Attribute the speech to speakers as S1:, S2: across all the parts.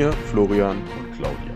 S1: Mir, Florian und Claudia.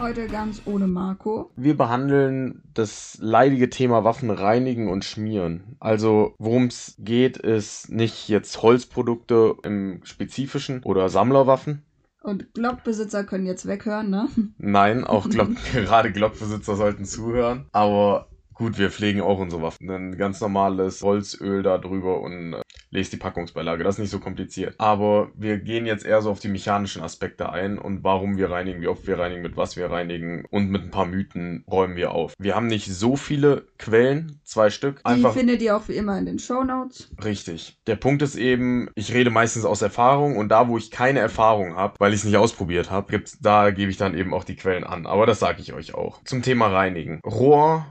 S2: Heute ganz ohne Marco.
S1: Wir behandeln das leidige Thema Waffen reinigen und schmieren. Also worum es geht, ist nicht jetzt Holzprodukte im Spezifischen oder Sammlerwaffen.
S2: Und Glockbesitzer können jetzt weghören, ne?
S1: Nein, auch Glock gerade Glockbesitzer sollten zuhören. Aber gut, wir pflegen auch unsere Waffen. Ein ganz normales Holzöl da drüber und äh, lest die Packungsbeilage. Das ist nicht so kompliziert. Aber wir gehen jetzt eher so auf die mechanischen Aspekte ein und warum wir reinigen, wie oft wir reinigen, mit was wir reinigen und mit ein paar Mythen räumen wir auf. Wir haben nicht so viele Quellen, zwei Stück.
S2: Die findet ihr auch wie immer in den Show Notes.
S1: Richtig. Der Punkt ist eben, ich rede meistens aus Erfahrung und da, wo ich keine Erfahrung habe, weil ich es nicht ausprobiert habe, da gebe ich dann eben auch die Quellen an. Aber das sage ich euch auch. Zum Thema Reinigen. Rohr,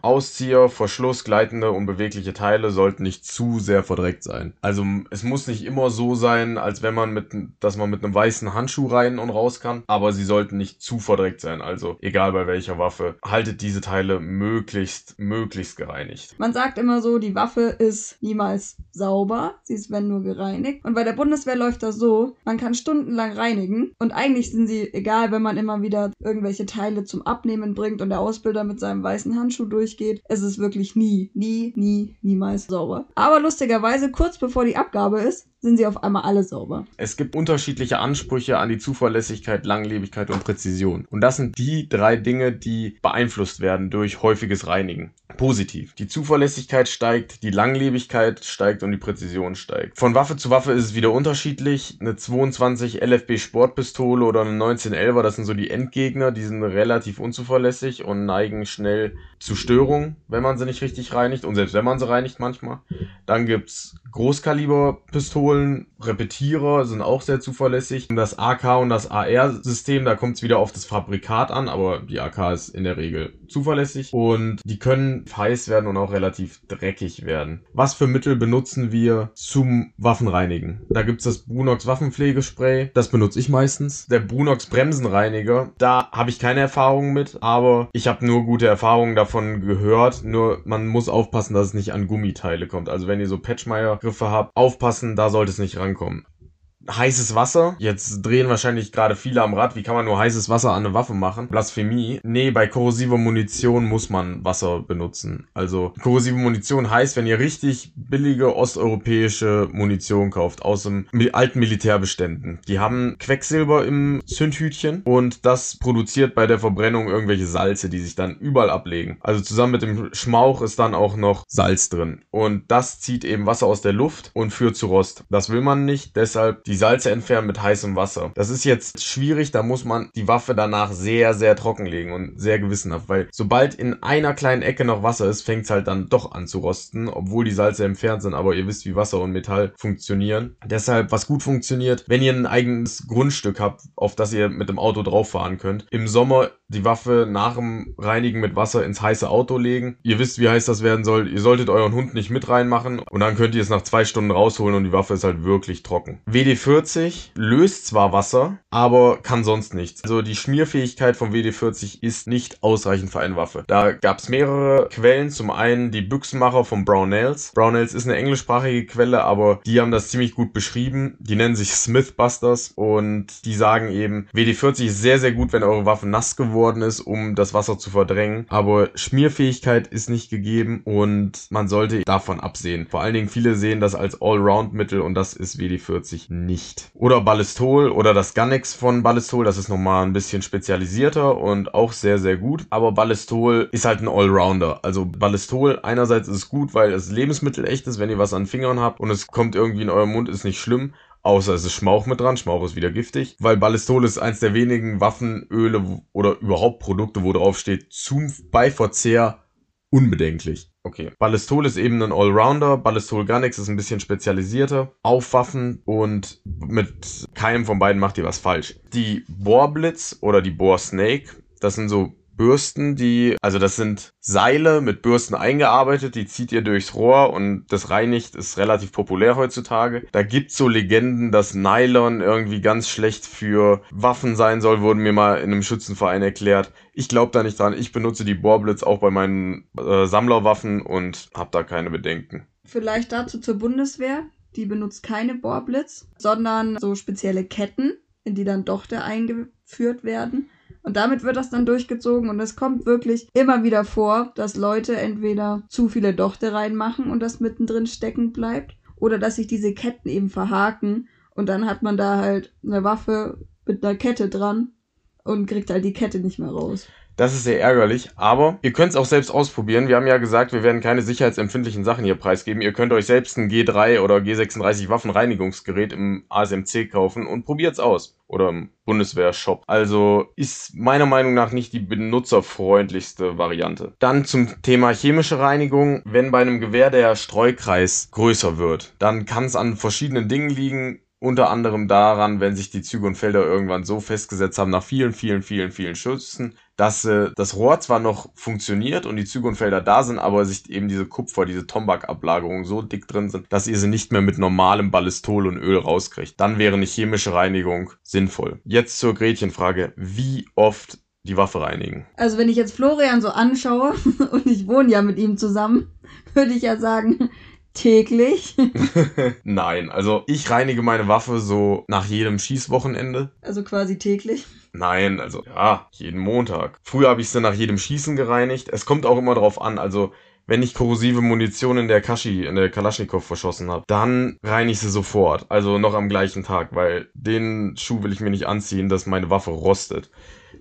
S1: Auszieher, Verschluss, gleitende und bewegliche Teile sollten nicht zu sehr verdreckt sein. Also es muss nicht immer so sein, als wenn man mit, dass man mit einem weißen Handschuh rein und raus kann, aber sie sollten nicht zu verdreckt sein. Also egal bei welcher Waffe, haltet diese Teile möglichst, möglichst gereinigt.
S2: Man sagt immer so, die Waffe ist niemals sauber, sie ist wenn nur gereinigt. Und bei der Bundeswehr läuft das so, man kann stundenlang reinigen und eigentlich sind sie egal, wenn man immer wieder irgendwelche Teile zum Abnehmen bringt und der Ausbilder mit seinem weißen Handschuh durchgeht. Es ist wirklich nie, nie, nie, niemals sauber. Aber lustigerweise, kurz bevor die Abgabe ist, sind sie auf einmal alle sauber.
S1: Es gibt unterschiedliche Ansprüche an die Zuverlässigkeit, Langlebigkeit und Präzision. Und das sind die drei Dinge, die beeinflusst werden durch häufiges Reinigen. Positiv. Die Zuverlässigkeit steigt, die Langlebigkeit steigt und die Präzision steigt. Von Waffe zu Waffe ist es wieder unterschiedlich. Eine 22 LFB Sportpistole oder eine 1911er, das sind so die Endgegner, die sind relativ unzuverlässig und neigen schnell zu Störungen, wenn man sie nicht richtig reinigt und selbst wenn man sie reinigt manchmal. Dann gibt's Großkaliberpistolen, Repetierer sind auch sehr zuverlässig. Das AK und das AR-System, da kommt es wieder auf das Fabrikat an, aber die AK ist in der Regel zuverlässig und die können heiß werden und auch relativ dreckig werden. Was für Mittel benutzen wir zum Waffenreinigen? Da gibt's das Brunox Waffenpflegespray, das benutze ich meistens. Der Brunox Bremsenreiniger, da habe ich keine Erfahrung mit, aber ich habe nur gute Erfahrungen davon gehört. Nur man muss aufpassen, dass es nicht an Gummiteile kommt. Also wenn ihr so Patchmeyer Griffe habt, aufpassen, da sollte es nicht rankommen heißes Wasser. Jetzt drehen wahrscheinlich gerade viele am Rad. Wie kann man nur heißes Wasser an eine Waffe machen? Blasphemie. Nee, bei korrosiver Munition muss man Wasser benutzen. Also korrosive Munition heißt, wenn ihr richtig billige osteuropäische Munition kauft aus dem alten Militärbeständen. Die haben Quecksilber im Zündhütchen und das produziert bei der Verbrennung irgendwelche Salze, die sich dann überall ablegen. Also zusammen mit dem Schmauch ist dann auch noch Salz drin. Und das zieht eben Wasser aus der Luft und führt zu Rost. Das will man nicht, deshalb die Salze entfernen mit heißem Wasser. Das ist jetzt schwierig, da muss man die Waffe danach sehr, sehr trocken legen und sehr gewissenhaft, weil sobald in einer kleinen Ecke noch Wasser ist, fängt es halt dann doch an zu rosten, obwohl die Salze entfernt sind, aber ihr wisst, wie Wasser und Metall funktionieren. Deshalb, was gut funktioniert, wenn ihr ein eigenes Grundstück habt, auf das ihr mit dem Auto drauf fahren könnt, im Sommer die Waffe nach dem Reinigen mit Wasser ins heiße Auto legen. Ihr wisst, wie heiß das werden soll. Ihr solltet euren Hund nicht mit reinmachen und dann könnt ihr es nach zwei Stunden rausholen und die Waffe ist halt wirklich trocken. WD-40 löst zwar Wasser, aber kann sonst nichts. Also die Schmierfähigkeit vom WD-40 ist nicht ausreichend für eine Waffe. Da gab es mehrere Quellen. Zum einen die Büchsenmacher von Brownells. Brownells ist eine englischsprachige Quelle, aber die haben das ziemlich gut beschrieben. Die nennen sich Smithbusters und die sagen eben, WD-40 ist sehr, sehr gut, wenn eure Waffe nass geworden geworden ist, um das Wasser zu verdrängen. Aber Schmierfähigkeit ist nicht gegeben und man sollte davon absehen. Vor allen Dingen viele sehen das als Allround-Mittel und das ist WD-40 nicht. Oder Ballistol oder das Gunnex von Ballistol, das ist nochmal ein bisschen spezialisierter und auch sehr, sehr gut. Aber Ballistol ist halt ein Allrounder. Also Ballistol einerseits ist gut, weil es Lebensmittel echt ist, wenn ihr was an Fingern habt und es kommt irgendwie in euren Mund, ist nicht schlimm. Außer es ist Schmauch mit dran. Schmauch ist wieder giftig. Weil Ballistol ist eins der wenigen Waffenöle oder überhaupt Produkte, wo drauf steht, zum Beiverzehr unbedenklich. Okay. Ballistol ist eben ein Allrounder. Ballistol Gunnex ist ein bisschen spezialisierter auf Waffen und mit keinem von beiden macht ihr was falsch. Die Bohrblitz oder die Bohr Snake, das sind so Bürsten, die, also das sind Seile mit Bürsten eingearbeitet, die zieht ihr durchs Rohr und das reinigt, ist relativ populär heutzutage. Da gibt's so Legenden, dass Nylon irgendwie ganz schlecht für Waffen sein soll, wurden mir mal in einem Schützenverein erklärt. Ich glaube da nicht dran. Ich benutze die Bohrblitz auch bei meinen äh, Sammlerwaffen und habe da keine Bedenken.
S2: Vielleicht dazu zur Bundeswehr. Die benutzt keine Bohrblitz, sondern so spezielle Ketten in die dann Dochte eingeführt werden. Und damit wird das dann durchgezogen und es kommt wirklich immer wieder vor, dass Leute entweder zu viele Dochte reinmachen und das mittendrin stecken bleibt oder dass sich diese Ketten eben verhaken und dann hat man da halt eine Waffe mit einer Kette dran und kriegt halt die Kette nicht mehr raus.
S1: Das ist sehr ärgerlich, aber ihr könnt es auch selbst ausprobieren. Wir haben ja gesagt, wir werden keine sicherheitsempfindlichen Sachen hier preisgeben. Ihr könnt euch selbst ein G3 oder G36 Waffenreinigungsgerät im ASMC kaufen und probiert's aus. Oder im Bundeswehr-Shop. Also ist meiner Meinung nach nicht die benutzerfreundlichste Variante. Dann zum Thema chemische Reinigung. Wenn bei einem Gewehr der Streukreis größer wird, dann kann es an verschiedenen Dingen liegen unter anderem daran, wenn sich die Züge und Felder irgendwann so festgesetzt haben, nach vielen, vielen, vielen, vielen Schüssen, dass äh, das Rohr zwar noch funktioniert und die Züge und Felder da sind, aber sich eben diese Kupfer, diese Tombak-Ablagerungen so dick drin sind, dass ihr sie nicht mehr mit normalem Ballistol und Öl rauskriegt. Dann wäre eine chemische Reinigung sinnvoll. Jetzt zur Gretchenfrage. Wie oft die Waffe reinigen?
S2: Also wenn ich jetzt Florian so anschaue und ich wohne ja mit ihm zusammen, würde ich ja sagen, täglich.
S1: Nein, also ich reinige meine Waffe so nach jedem Schießwochenende.
S2: Also quasi täglich.
S1: Nein, also ja, jeden Montag. Früher habe ich sie nach jedem Schießen gereinigt. Es kommt auch immer drauf an, also wenn ich korrosive Munition in der Kashi, in der Kalaschnikow verschossen habe, dann reinige ich sie sofort. Also noch am gleichen Tag, weil den Schuh will ich mir nicht anziehen, dass meine Waffe rostet.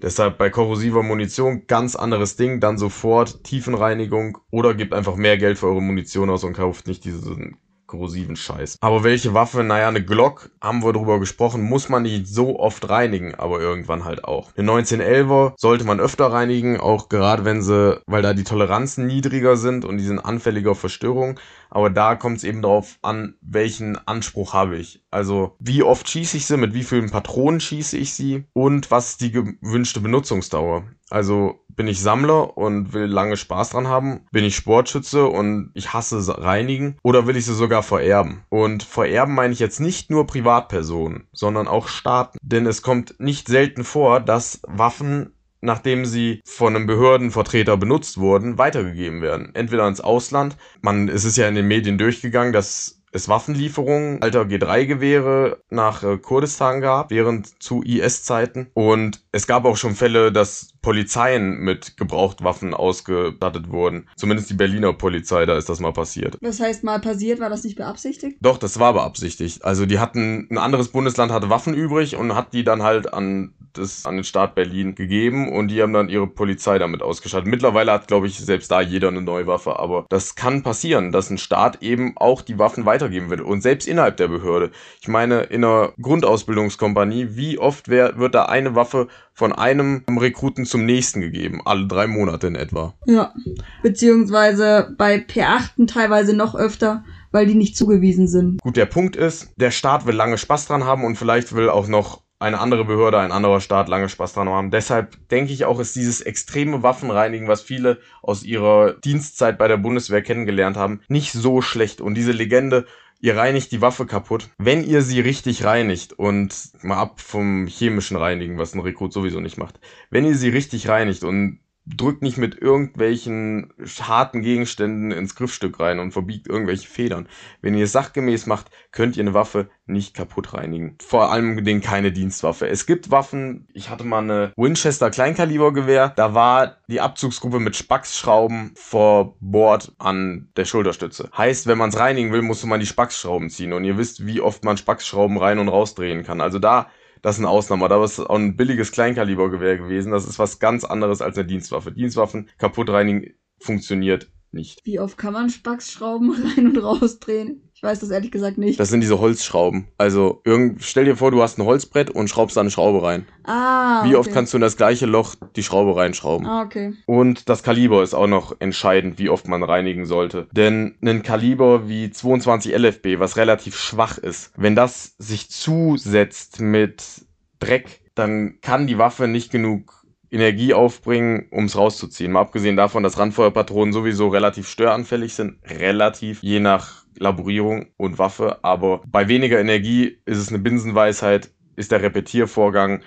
S1: Deshalb bei korrosiver Munition ganz anderes Ding, dann sofort Tiefenreinigung oder gebt einfach mehr Geld für eure Munition aus und kauft nicht diesen korrosiven Scheiß. Aber welche Waffe? Naja, eine Glock, haben wir drüber gesprochen, muss man nicht so oft reinigen, aber irgendwann halt auch. Eine 1911er sollte man öfter reinigen, auch gerade wenn sie, weil da die Toleranzen niedriger sind und die sind anfälliger für Störungen. Aber da kommt es eben darauf an, welchen Anspruch habe ich. Also wie oft schieße ich sie, mit wie vielen Patronen schieße ich sie und was ist die gewünschte Benutzungsdauer. Also bin ich Sammler und will lange Spaß dran haben? Bin ich Sportschütze und ich hasse reinigen? Oder will ich sie sogar vererben? Und vererben meine ich jetzt nicht nur Privatpersonen, sondern auch Staaten. Denn es kommt nicht selten vor, dass Waffen nachdem sie von einem Behördenvertreter benutzt wurden, weitergegeben werden. Entweder ins Ausland. Man, es ist ja in den Medien durchgegangen, dass es Waffenlieferungen alter G3-Gewehre nach äh, Kurdistan gab, während zu IS-Zeiten. Und es gab auch schon Fälle, dass Polizeien mit Gebrauchtwaffen ausgestattet wurden. Zumindest die Berliner Polizei, da ist das mal passiert.
S2: Das heißt, mal passiert, war das nicht beabsichtigt?
S1: Doch, das war beabsichtigt. Also die hatten, ein anderes Bundesland hatte Waffen übrig und hat die dann halt an das an den Staat Berlin gegeben und die haben dann ihre Polizei damit ausgestattet. Mittlerweile hat, glaube ich, selbst da jeder eine neue Waffe, aber das kann passieren, dass ein Staat eben auch die Waffen weitergeben will und selbst innerhalb der Behörde. Ich meine, in einer Grundausbildungskompanie, wie oft wär, wird da eine Waffe von einem Rekruten zum nächsten gegeben? Alle drei Monate in etwa.
S2: Ja, beziehungsweise bei P8 teilweise noch öfter weil die nicht zugewiesen sind.
S1: Gut, der Punkt ist, der Staat will lange Spaß dran haben und vielleicht will auch noch eine andere Behörde, ein anderer Staat lange Spaß dran haben. Deshalb denke ich auch, ist dieses extreme Waffenreinigen, was viele aus ihrer Dienstzeit bei der Bundeswehr kennengelernt haben, nicht so schlecht. Und diese Legende, ihr reinigt die Waffe kaputt. Wenn ihr sie richtig reinigt und mal ab vom chemischen Reinigen, was ein Rekrut sowieso nicht macht, wenn ihr sie richtig reinigt und drückt nicht mit irgendwelchen harten Gegenständen ins Griffstück rein und verbiegt irgendwelche Federn. Wenn ihr es sachgemäß macht, könnt ihr eine Waffe nicht kaputt reinigen. Vor allem den keine Dienstwaffe. Es gibt Waffen, ich hatte mal eine Winchester Kleinkalibergewehr, da war die Abzugsgruppe mit Spaxschrauben vor Bord an der Schulterstütze. Heißt, wenn man es reinigen will, musste man die Spaxschrauben ziehen und ihr wisst, wie oft man Spaxschrauben rein und rausdrehen kann. Also da das ist eine Ausnahme. Da ist auch ein billiges Kleinkalibergewehr gewesen. Das ist was ganz anderes als eine Dienstwaffe. Dienstwaffen kaputt reinigen funktioniert nicht.
S2: Wie oft kann man Spaxschrauben rein und rausdrehen? Ich weiß das ehrlich gesagt nicht.
S1: Das sind diese Holzschrauben. Also irgend, stell dir vor, du hast ein Holzbrett und schraubst da eine Schraube rein.
S2: Ah.
S1: Wie okay. oft kannst du in das gleiche Loch die Schraube reinschrauben?
S2: Ah, okay.
S1: Und das Kaliber ist auch noch entscheidend, wie oft man reinigen sollte. Denn ein Kaliber wie 22 LFB, was relativ schwach ist, wenn das sich zusetzt mit Dreck, dann kann die Waffe nicht genug Energie aufbringen, um es rauszuziehen. Mal abgesehen davon, dass Randfeuerpatronen sowieso relativ störanfällig sind, relativ je nach Laborierung und Waffe, aber bei weniger Energie ist es eine Binsenweisheit, ist der Repetiervorgang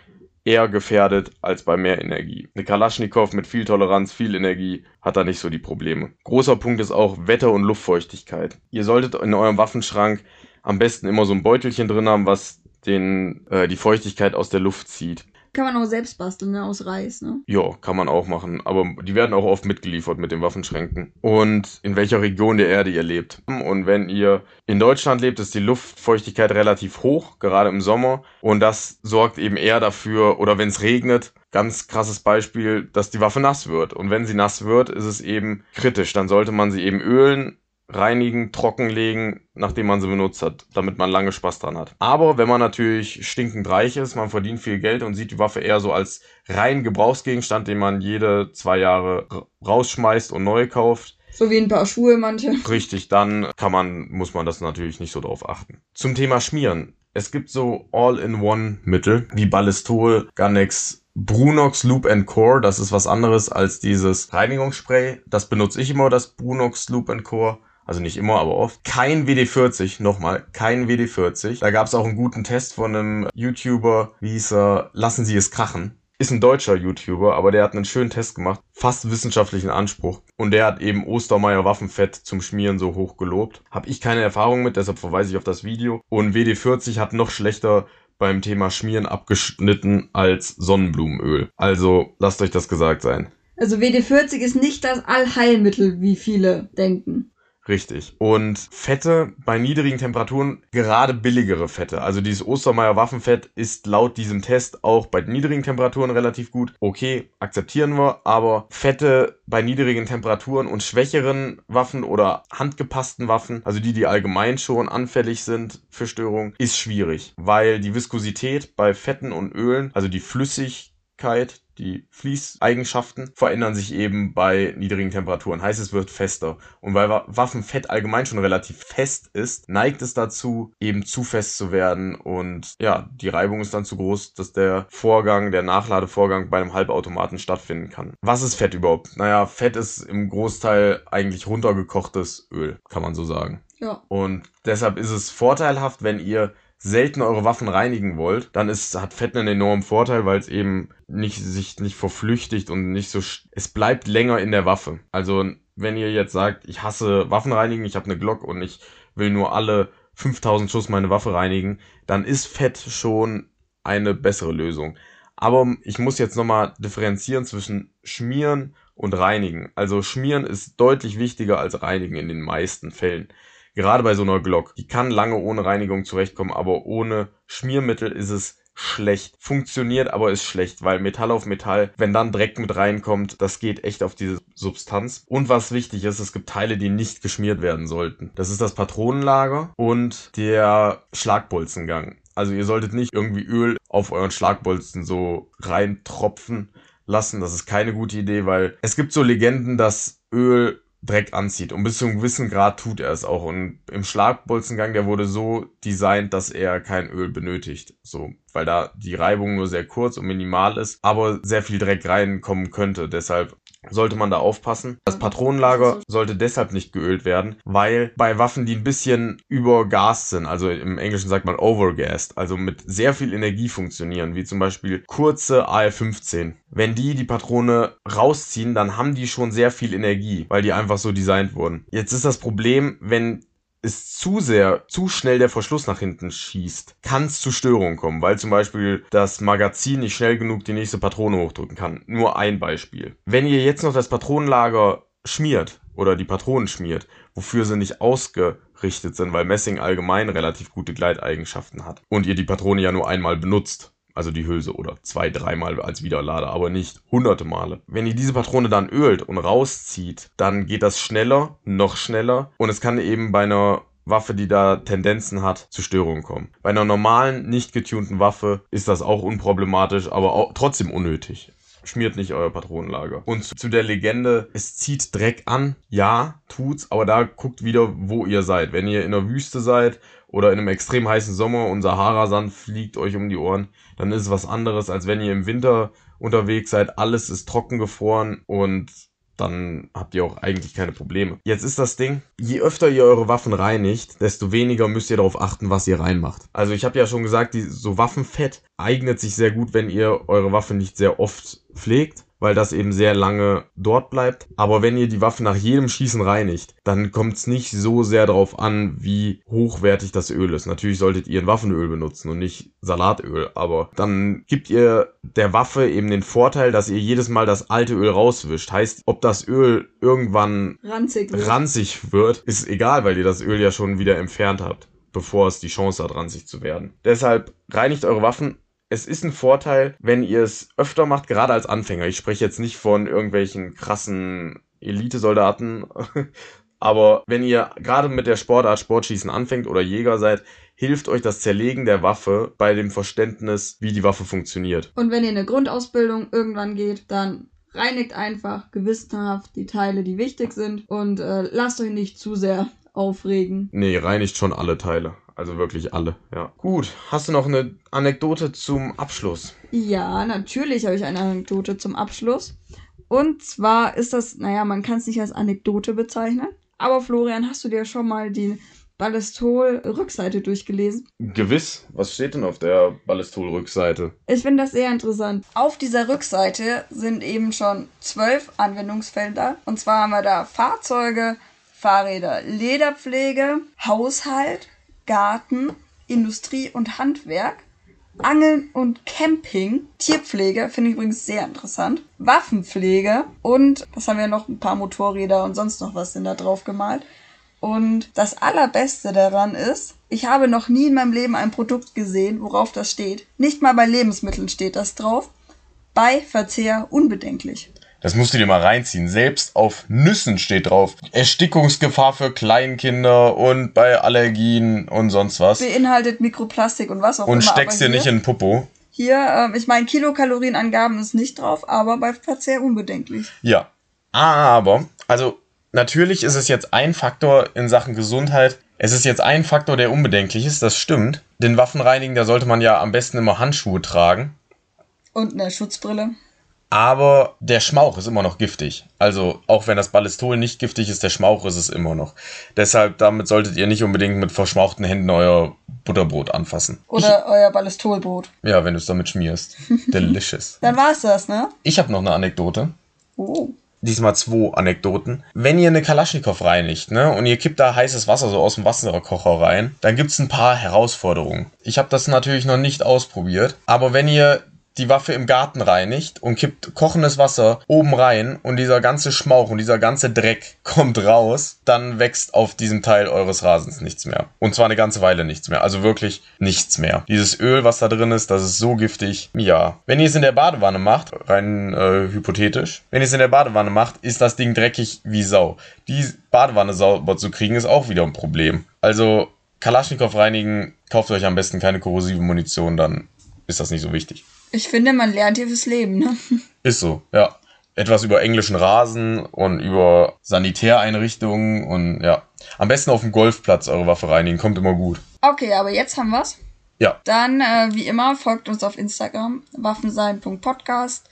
S1: eher gefährdet als bei mehr Energie. Eine Kalaschnikow mit viel Toleranz, viel Energie hat da nicht so die Probleme. Großer Punkt ist auch Wetter und Luftfeuchtigkeit. Ihr solltet in eurem Waffenschrank am besten immer so ein Beutelchen drin haben, was den, äh, die Feuchtigkeit aus der Luft zieht.
S2: Kann man auch selbst basteln, ne? Aus Reis, ne?
S1: Ja, kann man auch machen. Aber die werden auch oft mitgeliefert mit den Waffenschränken. Und in welcher Region der Erde ihr lebt. Und wenn ihr in Deutschland lebt, ist die Luftfeuchtigkeit relativ hoch, gerade im Sommer. Und das sorgt eben eher dafür, oder wenn es regnet, ganz krasses Beispiel, dass die Waffe nass wird. Und wenn sie nass wird, ist es eben kritisch. Dann sollte man sie eben ölen reinigen, trockenlegen, nachdem man sie benutzt hat, damit man lange Spaß dran hat. Aber wenn man natürlich stinkend reich ist, man verdient viel Geld und sieht die Waffe eher so als rein Gebrauchsgegenstand, den man jede zwei Jahre rausschmeißt und neu kauft.
S2: So wie ein paar Schuhe manche.
S1: Richtig, dann kann man, muss man das natürlich nicht so drauf achten. Zum Thema Schmieren. Es gibt so All-in-One-Mittel wie Ballistol, Ganex, Brunox Loop and Core, das ist was anderes als dieses Reinigungsspray. Das benutze ich immer, das Brunox Loop and Core also nicht immer, aber oft. Kein WD-40, nochmal, kein WD-40. Da gab es auch einen guten Test von einem YouTuber, wie hieß er, Lassen Sie es krachen. Ist ein deutscher YouTuber, aber der hat einen schönen Test gemacht, fast wissenschaftlichen Anspruch. Und der hat eben Ostermeier Waffenfett zum Schmieren so hoch gelobt. Hab ich keine Erfahrung mit, deshalb verweise ich auf das Video. Und WD-40 hat noch schlechter beim Thema Schmieren abgeschnitten als Sonnenblumenöl. Also lasst euch das gesagt sein.
S2: Also WD-40 ist nicht das Allheilmittel, wie viele denken.
S1: Richtig. Und Fette bei niedrigen Temperaturen, gerade billigere Fette. Also dieses Ostermeier Waffenfett ist laut diesem Test auch bei niedrigen Temperaturen relativ gut. Okay, akzeptieren wir. Aber Fette bei niedrigen Temperaturen und schwächeren Waffen oder handgepassten Waffen, also die, die allgemein schon anfällig sind für Störungen, ist schwierig. Weil die Viskosität bei Fetten und Ölen, also die Flüssigkeit, die Fließeigenschaften verändern sich eben bei niedrigen Temperaturen. Heißt, es wird fester. Und weil Waffenfett allgemein schon relativ fest ist, neigt es dazu, eben zu fest zu werden. Und ja, die Reibung ist dann zu groß, dass der Vorgang, der Nachladevorgang bei einem Halbautomaten stattfinden kann. Was ist Fett überhaupt? Naja, Fett ist im Großteil eigentlich runtergekochtes Öl, kann man so sagen.
S2: Ja.
S1: Und deshalb ist es vorteilhaft, wenn ihr selten eure Waffen reinigen wollt, dann ist, hat Fett einen enormen Vorteil, weil es eben nicht, sich nicht verflüchtigt und nicht so, es bleibt länger in der Waffe. Also, wenn ihr jetzt sagt, ich hasse Waffen reinigen, ich habe eine Glock und ich will nur alle 5000 Schuss meine Waffe reinigen, dann ist Fett schon eine bessere Lösung. Aber ich muss jetzt nochmal differenzieren zwischen Schmieren und Reinigen. Also Schmieren ist deutlich wichtiger als Reinigen in den meisten Fällen. Gerade bei so einer Glock. Die kann lange ohne Reinigung zurechtkommen, aber ohne Schmiermittel ist es schlecht. Funktioniert, aber ist schlecht, weil Metall auf Metall, wenn dann Dreck mit reinkommt, das geht echt auf diese Substanz. Und was wichtig ist, es gibt Teile, die nicht geschmiert werden sollten. Das ist das Patronenlager und der Schlagbolzengang. Also ihr solltet nicht irgendwie Öl auf euren Schlagbolzen so reintropfen lassen. Das ist keine gute Idee, weil es gibt so Legenden, dass Öl Dreck anzieht. Und bis zu einem gewissen Grad tut er es auch. Und im Schlagbolzengang, der wurde so designt, dass er kein Öl benötigt. So, weil da die Reibung nur sehr kurz und minimal ist, aber sehr viel Dreck reinkommen könnte. Deshalb sollte man da aufpassen. Das Patronenlager sollte deshalb nicht geölt werden, weil bei Waffen, die ein bisschen übergast sind, also im Englischen sagt man overgassed, also mit sehr viel Energie funktionieren, wie zum Beispiel kurze AR-15. Wenn die die Patrone rausziehen, dann haben die schon sehr viel Energie, weil die einfach so designt wurden. Jetzt ist das Problem, wenn es zu sehr, zu schnell der Verschluss nach hinten schießt, kann es zu Störungen kommen, weil zum Beispiel das Magazin nicht schnell genug die nächste Patrone hochdrücken kann. Nur ein Beispiel. Wenn ihr jetzt noch das Patronenlager schmiert oder die Patronen schmiert, wofür sie nicht ausgerichtet sind, weil Messing allgemein relativ gute Gleiteigenschaften hat und ihr die Patrone ja nur einmal benutzt, also die Hülse oder zwei, dreimal als Wiederlader, aber nicht hunderte Male. Wenn ihr diese Patrone dann ölt und rauszieht, dann geht das schneller, noch schneller und es kann eben bei einer Waffe, die da Tendenzen hat, zu Störungen kommen. Bei einer normalen, nicht getunten Waffe ist das auch unproblematisch, aber auch trotzdem unnötig. Schmiert nicht euer Patronenlager. Und zu, zu der Legende, es zieht Dreck an. Ja, tut's, aber da guckt wieder, wo ihr seid. Wenn ihr in der Wüste seid oder in einem extrem heißen Sommer und Sahara-Sand fliegt euch um die Ohren, dann ist es was anderes, als wenn ihr im Winter unterwegs seid, alles ist trocken gefroren und dann habt ihr auch eigentlich keine Probleme. Jetzt ist das Ding, je öfter ihr eure Waffen reinigt, desto weniger müsst ihr darauf achten, was ihr reinmacht. Also ich habe ja schon gesagt, die, so Waffenfett eignet sich sehr gut, wenn ihr eure Waffe nicht sehr oft pflegt weil das eben sehr lange dort bleibt. Aber wenn ihr die Waffe nach jedem Schießen reinigt, dann kommt es nicht so sehr darauf an, wie hochwertig das Öl ist. Natürlich solltet ihr ein Waffenöl benutzen und nicht Salatöl, aber dann gibt ihr der Waffe eben den Vorteil, dass ihr jedes Mal das alte Öl rauswischt. Heißt, ob das Öl irgendwann
S2: Ranzig. wird.
S1: ranzig wird, ist egal, weil ihr das Öl ja schon wieder entfernt habt, bevor es die Chance hat, ranzig zu werden. Deshalb reinigt eure Waffen. Es ist ein Vorteil, wenn ihr es öfter macht, gerade als Anfänger. Ich spreche jetzt nicht von irgendwelchen krassen Elitesoldaten, aber wenn ihr gerade mit der Sportart Sportschießen anfängt oder Jäger seid, hilft euch das Zerlegen der Waffe bei dem Verständnis, wie die Waffe funktioniert.
S2: Und wenn ihr eine Grundausbildung irgendwann geht, dann reinigt einfach gewissenhaft die Teile, die wichtig sind und äh, lasst euch nicht zu sehr aufregen.
S1: Nee, reinigt schon alle Teile. Also wirklich alle, ja. Gut, hast du noch eine Anekdote zum Abschluss?
S2: Ja, natürlich habe ich eine Anekdote zum Abschluss. Und zwar ist das, naja, man kann es nicht als Anekdote bezeichnen. Aber Florian, hast du dir schon mal die Ballistol-Rückseite durchgelesen?
S1: Gewiss. Was steht denn auf der Ballistol-Rückseite?
S2: Ich finde das sehr interessant. Auf dieser Rückseite sind eben schon zwölf Anwendungsfelder. Und zwar haben wir da Fahrzeuge, Fahrräder, Lederpflege, Haushalt, Garten, Industrie und Handwerk, Angeln und Camping, Tierpflege, finde ich übrigens sehr interessant, Waffenpflege und, was haben wir noch, ein paar Motorräder und sonst noch was sind da drauf gemalt. Und das Allerbeste daran ist, ich habe noch nie in meinem Leben ein Produkt gesehen, worauf das steht. Nicht mal bei Lebensmitteln steht das drauf. Bei Verzehr unbedenklich.
S1: Das musst du dir mal reinziehen. Selbst auf Nüssen steht drauf. Erstickungsgefahr für Kleinkinder und bei Allergien und sonst was.
S2: Beinhaltet Mikroplastik und was auch
S1: Und
S2: immer.
S1: steckst dir nicht in den Popo.
S2: Hier, ähm, ich meine, Kilokalorienangaben ist nicht drauf, aber bei Verzehr unbedenklich.
S1: Ja. Aber, also natürlich ist es jetzt ein Faktor in Sachen Gesundheit. Es ist jetzt ein Faktor, der unbedenklich ist, das stimmt. Den Waffenreinigen, da sollte man ja am besten immer Handschuhe tragen.
S2: Und eine Schutzbrille.
S1: Aber der Schmauch ist immer noch giftig. Also, auch wenn das Ballistol nicht giftig ist, der Schmauch ist es immer noch. Deshalb, damit solltet ihr nicht unbedingt mit verschmauchten Händen euer Butterbrot anfassen.
S2: Oder euer Ballistolbrot.
S1: Ja, wenn du es damit schmierst. Delicious.
S2: Dann war's das, ne?
S1: Ich habe noch eine Anekdote.
S2: Oh.
S1: Diesmal zwei Anekdoten. Wenn ihr eine Kalaschnikow reinigt, ne, und ihr kippt da heißes Wasser so aus dem Wasserkocher rein, dann gibt's ein paar Herausforderungen. Ich habe das natürlich noch nicht ausprobiert, aber wenn ihr die Waffe im Garten reinigt und kippt kochendes Wasser oben rein und dieser ganze Schmauch und dieser ganze Dreck kommt raus, dann wächst auf diesem Teil eures Rasens nichts mehr. Und zwar eine ganze Weile nichts mehr. Also wirklich nichts mehr. Dieses Öl, was da drin ist, das ist so giftig. Ja. Wenn ihr es in der Badewanne macht, rein äh, hypothetisch, wenn ihr es in der Badewanne macht, ist das Ding dreckig wie Sau. Die Badewanne sauber zu kriegen, ist auch wieder ein Problem. Also Kalaschnikow reinigen, kauft euch am besten keine korrosive Munition, dann ist das nicht so wichtig.
S2: Ich finde, man lernt hier fürs Leben, ne?
S1: Ist so, ja. Etwas über englischen Rasen und über Sanitäreinrichtungen und ja. Am besten auf dem Golfplatz eure Waffe reinigen, kommt immer gut.
S2: Okay, aber jetzt haben wir's.
S1: Ja.
S2: Dann, äh, wie immer, folgt uns auf Instagram, waffensein.podcast.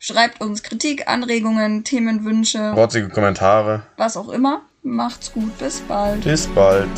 S2: Schreibt uns Kritik, Anregungen, Themenwünsche,
S1: Rotzige Kommentare.
S2: was auch immer. Macht's gut, bis bald.
S1: Bis bald.